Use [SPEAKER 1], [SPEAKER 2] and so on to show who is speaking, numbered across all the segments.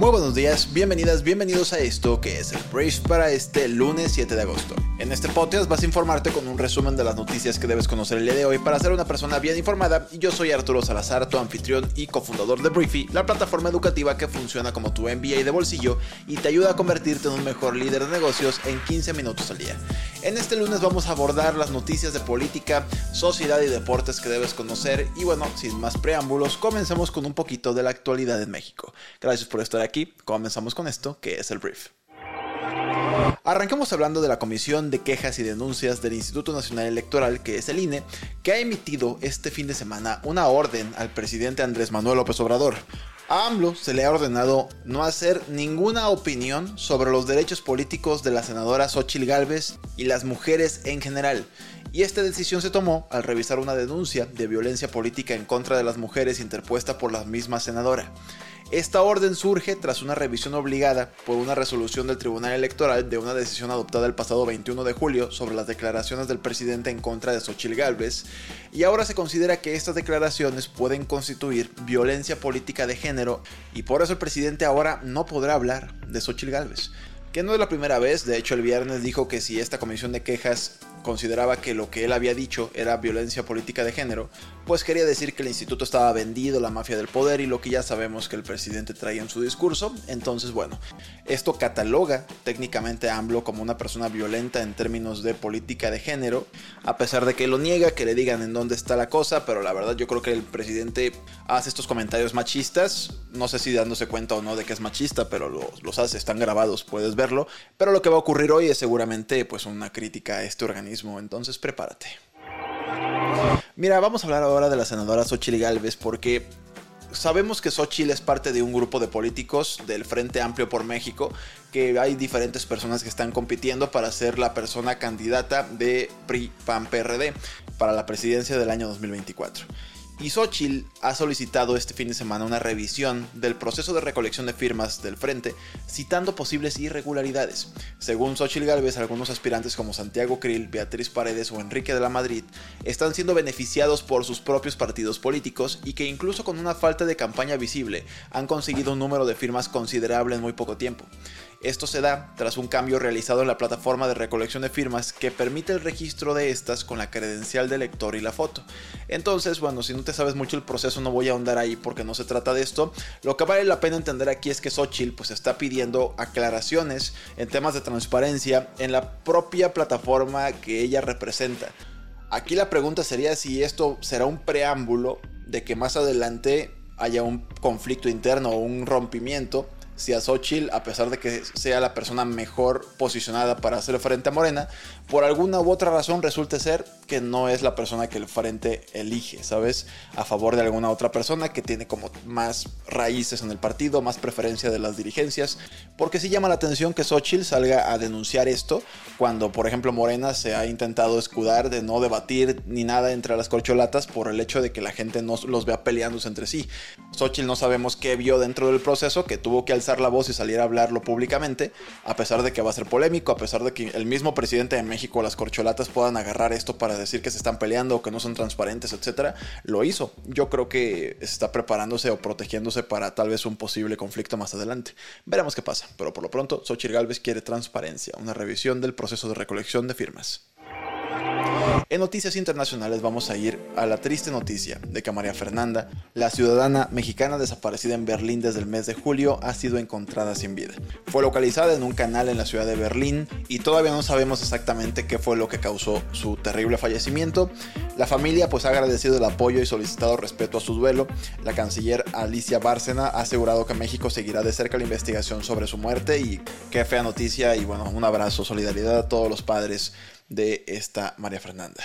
[SPEAKER 1] Muy buenos días, bienvenidas, bienvenidos a esto que es el Brief para este lunes 7 de agosto. En este podcast vas a informarte con un resumen de las noticias que debes conocer el día de hoy para ser una persona bien informada yo soy Arturo Salazar, tu anfitrión y cofundador de Briefy, la plataforma educativa que funciona como tu MBA de bolsillo y te ayuda a convertirte en un mejor líder de negocios en 15 minutos al día. En este lunes vamos a abordar las noticias de política, sociedad y deportes que debes conocer y bueno, sin más preámbulos, comencemos con un poquito de la actualidad en México. Gracias por estar aquí comenzamos con esto, que es el brief. Arranquemos hablando de la Comisión de Quejas y Denuncias del Instituto Nacional Electoral, que es el INE, que ha emitido este fin de semana una orden al presidente Andrés Manuel López Obrador. A AMLO se le ha ordenado no hacer ninguna opinión sobre los derechos políticos de la senadora Xochil Gálvez y las mujeres en general. Y esta decisión se tomó al revisar una denuncia de violencia política en contra de las mujeres interpuesta por la misma senadora. Esta orden surge tras una revisión obligada por una resolución del Tribunal Electoral de una decisión adoptada el pasado 21 de julio sobre las declaraciones del presidente en contra de Xochitl Gálvez, y ahora se considera que estas declaraciones pueden constituir violencia política de género y por eso el presidente ahora no podrá hablar de Xochitl Gálvez. Que no es la primera vez, de hecho el viernes dijo que si esta comisión de quejas consideraba que lo que él había dicho era violencia política de género, pues quería decir que el instituto estaba vendido, la mafia del poder y lo que ya sabemos que el presidente traía en su discurso. Entonces, bueno, esto cataloga técnicamente a AMLO como una persona violenta en términos de política de género, a pesar de que lo niega, que le digan en dónde está la cosa, pero la verdad yo creo que el presidente hace estos comentarios machistas, no sé si dándose cuenta o no de que es machista, pero los, los hace, están grabados, puedes verlo, pero lo que va a ocurrir hoy es seguramente pues una crítica a este organismo entonces prepárate. Mira, vamos a hablar ahora de la senadora Xochitl Galvez porque sabemos que Xochitl es parte de un grupo de políticos del Frente Amplio por México, que hay diferentes personas que están compitiendo para ser la persona candidata de PRI PAN PRD para la presidencia del año 2024. Y Xochitl ha solicitado este fin de semana una revisión del proceso de recolección de firmas del frente, citando posibles irregularidades. Según Xochitl Galvez, algunos aspirantes como Santiago Krill, Beatriz Paredes o Enrique de la Madrid están siendo beneficiados por sus propios partidos políticos y que incluso con una falta de campaña visible han conseguido un número de firmas considerable en muy poco tiempo. Esto se da tras un cambio realizado en la plataforma de recolección de firmas que permite el registro de estas con la credencial del lector y la foto. Entonces, bueno, si no te sabes mucho el proceso no voy a ahondar ahí porque no se trata de esto. Lo que vale la pena entender aquí es que Xochitl pues está pidiendo aclaraciones en temas de transparencia en la propia plataforma que ella representa. Aquí la pregunta sería si esto será un preámbulo de que más adelante haya un conflicto interno o un rompimiento si a Xochitl, a pesar de que sea la persona mejor posicionada para hacer frente a Morena, por alguna u otra razón resulte ser que no es la persona que el frente elige, ¿sabes? A favor de alguna otra persona que tiene como más raíces en el partido, más preferencia de las dirigencias, porque sí llama la atención que Xochitl salga a denunciar esto cuando, por ejemplo, Morena se ha intentado escudar de no debatir ni nada entre las corcholatas por el hecho de que la gente no los vea peleándose entre sí. Xochitl no sabemos qué vio dentro del proceso, que tuvo que alzar la voz y salir a hablarlo públicamente, a pesar de que va a ser polémico, a pesar de que el mismo presidente de México, las corcholatas puedan agarrar esto para decir que se están peleando o que no son transparentes, etcétera, lo hizo. Yo creo que está preparándose o protegiéndose para tal vez un posible conflicto más adelante. Veremos qué pasa, pero por lo pronto, Xochitl Galvez quiere transparencia, una revisión del proceso de recolección de firmas. En noticias internacionales vamos a ir a la triste noticia de que María Fernanda, la ciudadana mexicana desaparecida en Berlín desde el mes de julio, ha sido encontrada sin vida. Fue localizada en un canal en la ciudad de Berlín y todavía no sabemos exactamente qué fue lo que causó su terrible fallecimiento. La familia pues ha agradecido el apoyo y solicitado respeto a su duelo. La canciller Alicia Bárcena ha asegurado que México seguirá de cerca la investigación sobre su muerte y qué fea noticia y bueno, un abrazo, solidaridad a todos los padres de esta María Fernanda.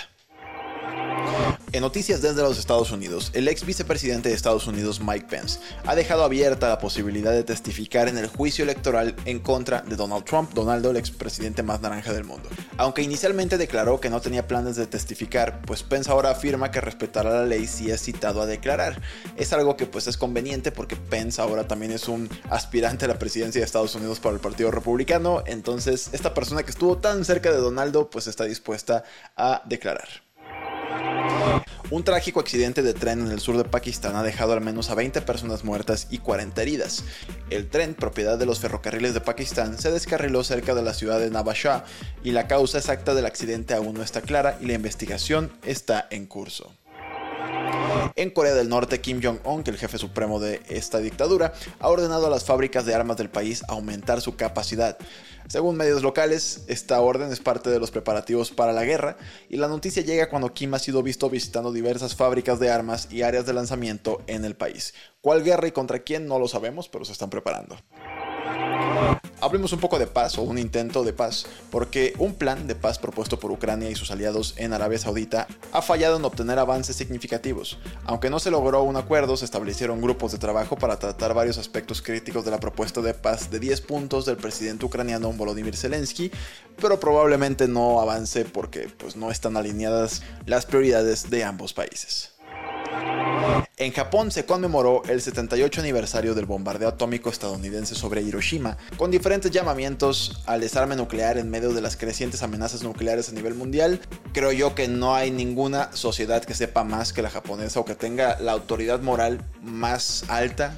[SPEAKER 1] En noticias desde los Estados Unidos, el ex vicepresidente de Estados Unidos Mike Pence ha dejado abierta la posibilidad de testificar en el juicio electoral en contra de Donald Trump, Donaldo el expresidente más naranja del mundo. Aunque inicialmente declaró que no tenía planes de testificar, pues Pence ahora afirma que respetará la ley si es citado a declarar. Es algo que pues es conveniente porque Pence ahora también es un aspirante a la presidencia de Estados Unidos para el Partido Republicano, entonces esta persona que estuvo tan cerca de Donaldo pues está dispuesta a declarar. Un trágico accidente de tren en el sur de Pakistán ha dejado al menos a 20 personas muertas y 40 heridas. El tren, propiedad de los ferrocarriles de Pakistán, se descarriló cerca de la ciudad de Navashah y la causa exacta del accidente aún no está clara y la investigación está en curso. En Corea del Norte, Kim Jong-un, que el jefe supremo de esta dictadura, ha ordenado a las fábricas de armas del país aumentar su capacidad. Según medios locales, esta orden es parte de los preparativos para la guerra y la noticia llega cuando Kim ha sido visto visitando diversas fábricas de armas y áreas de lanzamiento en el país. ¿Cuál guerra y contra quién? No lo sabemos, pero se están preparando. Hablemos un poco de paz o un intento de paz, porque un plan de paz propuesto por Ucrania y sus aliados en Arabia Saudita ha fallado en obtener avances significativos. Aunque no se logró un acuerdo, se establecieron grupos de trabajo para tratar varios aspectos críticos de la propuesta de paz de 10 puntos del presidente ucraniano Volodymyr Zelensky, pero probablemente no avance porque pues, no están alineadas las prioridades de ambos países. En Japón se conmemoró el 78 aniversario del bombardeo atómico estadounidense sobre Hiroshima, con diferentes llamamientos al desarme nuclear en medio de las crecientes amenazas nucleares a nivel mundial. Creo yo que no hay ninguna sociedad que sepa más que la japonesa o que tenga la autoridad moral más alta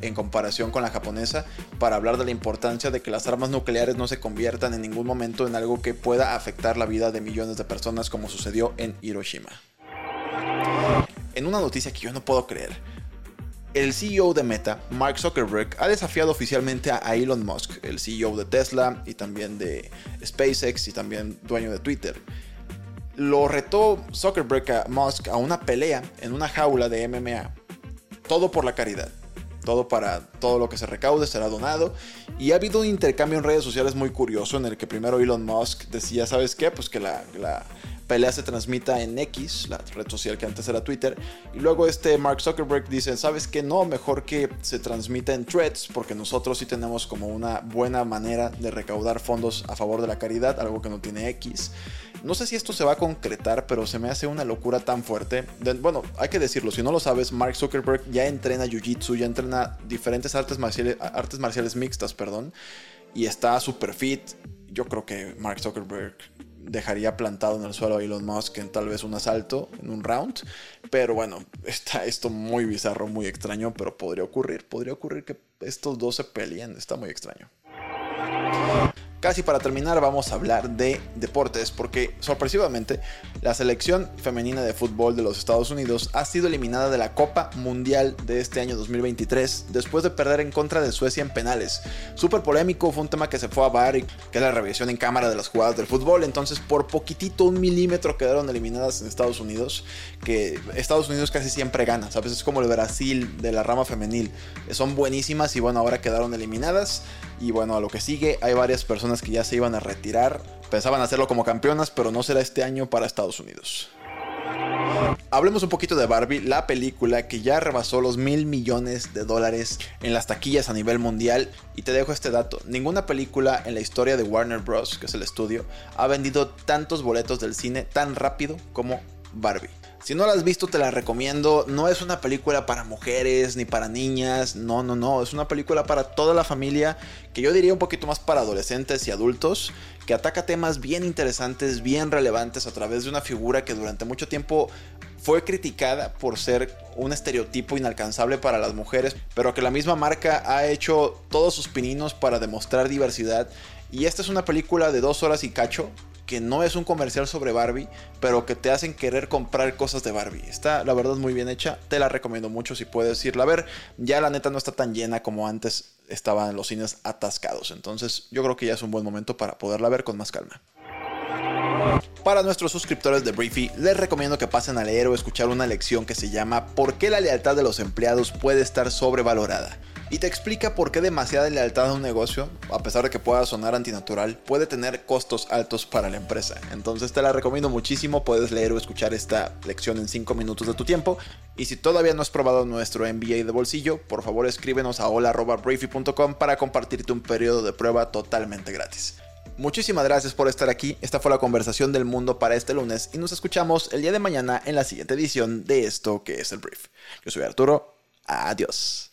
[SPEAKER 1] en comparación con la japonesa para hablar de la importancia de que las armas nucleares no se conviertan en ningún momento en algo que pueda afectar la vida de millones de personas como sucedió en Hiroshima en una noticia que yo no puedo creer. El CEO de Meta, Mark Zuckerberg, ha desafiado oficialmente a Elon Musk, el CEO de Tesla y también de SpaceX y también dueño de Twitter. Lo retó Zuckerberg a Musk a una pelea en una jaula de MMA. Todo por la caridad. Todo para todo lo que se recaude será donado. Y ha habido un intercambio en redes sociales muy curioso en el que primero Elon Musk decía, ¿sabes qué? Pues que la, la pelea se transmita en X, la red social que antes era Twitter. Y luego este Mark Zuckerberg dice, ¿sabes qué? No, mejor que se transmita en threads, porque nosotros sí tenemos como una buena manera de recaudar fondos a favor de la caridad, algo que no tiene X. No sé si esto se va a concretar, pero se me hace una locura tan fuerte. bueno, hay que decirlo, si no lo sabes, Mark Zuckerberg ya entrena Jiu-Jitsu, ya entrena diferentes artes marciales, artes marciales mixtas, perdón, y está super fit. Yo creo que Mark Zuckerberg dejaría plantado en el suelo a Elon Musk en tal vez un asalto, en un round. Pero bueno, está esto muy bizarro, muy extraño, pero podría ocurrir. Podría ocurrir que estos dos se peleen, está muy extraño. Casi para terminar vamos a hablar de deportes porque sorpresivamente la selección femenina de fútbol de los Estados Unidos ha sido eliminada de la Copa Mundial de este año 2023 después de perder en contra de Suecia en penales. Súper polémico, fue un tema que se fue a VAR, que es la revisión en cámara de las jugadas del fútbol, entonces por poquitito, un milímetro quedaron eliminadas en Estados Unidos, que Estados Unidos casi siempre gana, ¿sabes? Es como el Brasil de la rama femenil, son buenísimas y bueno, ahora quedaron eliminadas y bueno, a lo que sigue hay varias personas que ya se iban a retirar. Pensaban hacerlo como campeonas, pero no será este año para Estados Unidos. Hablemos un poquito de Barbie, la película que ya rebasó los mil millones de dólares en las taquillas a nivel mundial. Y te dejo este dato, ninguna película en la historia de Warner Bros., que es el estudio, ha vendido tantos boletos del cine tan rápido como Barbie. Si no la has visto, te la recomiendo. No es una película para mujeres ni para niñas. No, no, no. Es una película para toda la familia. Que yo diría un poquito más para adolescentes y adultos. Que ataca temas bien interesantes, bien relevantes a través de una figura que durante mucho tiempo fue criticada por ser un estereotipo inalcanzable para las mujeres. Pero que la misma marca ha hecho todos sus pininos para demostrar diversidad. Y esta es una película de dos horas y cacho que no es un comercial sobre Barbie, pero que te hacen querer comprar cosas de Barbie. Está, la verdad, muy bien hecha. Te la recomiendo mucho si puedes irla a ver. Ya la neta no está tan llena como antes estaban los cines atascados. Entonces, yo creo que ya es un buen momento para poderla ver con más calma. Para nuestros suscriptores de Briefy, les recomiendo que pasen a leer o escuchar una lección que se llama ¿Por qué la lealtad de los empleados puede estar sobrevalorada? Y te explica por qué demasiada lealtad a un negocio, a pesar de que pueda sonar antinatural, puede tener costos altos para la empresa. Entonces te la recomiendo muchísimo, puedes leer o escuchar esta lección en 5 minutos de tu tiempo. Y si todavía no has probado nuestro MBA de bolsillo, por favor escríbenos a hola.briefy.com para compartirte un periodo de prueba totalmente gratis. Muchísimas gracias por estar aquí. Esta fue la conversación del mundo para este lunes y nos escuchamos el día de mañana en la siguiente edición de esto que es el brief. Yo soy Arturo. Adiós.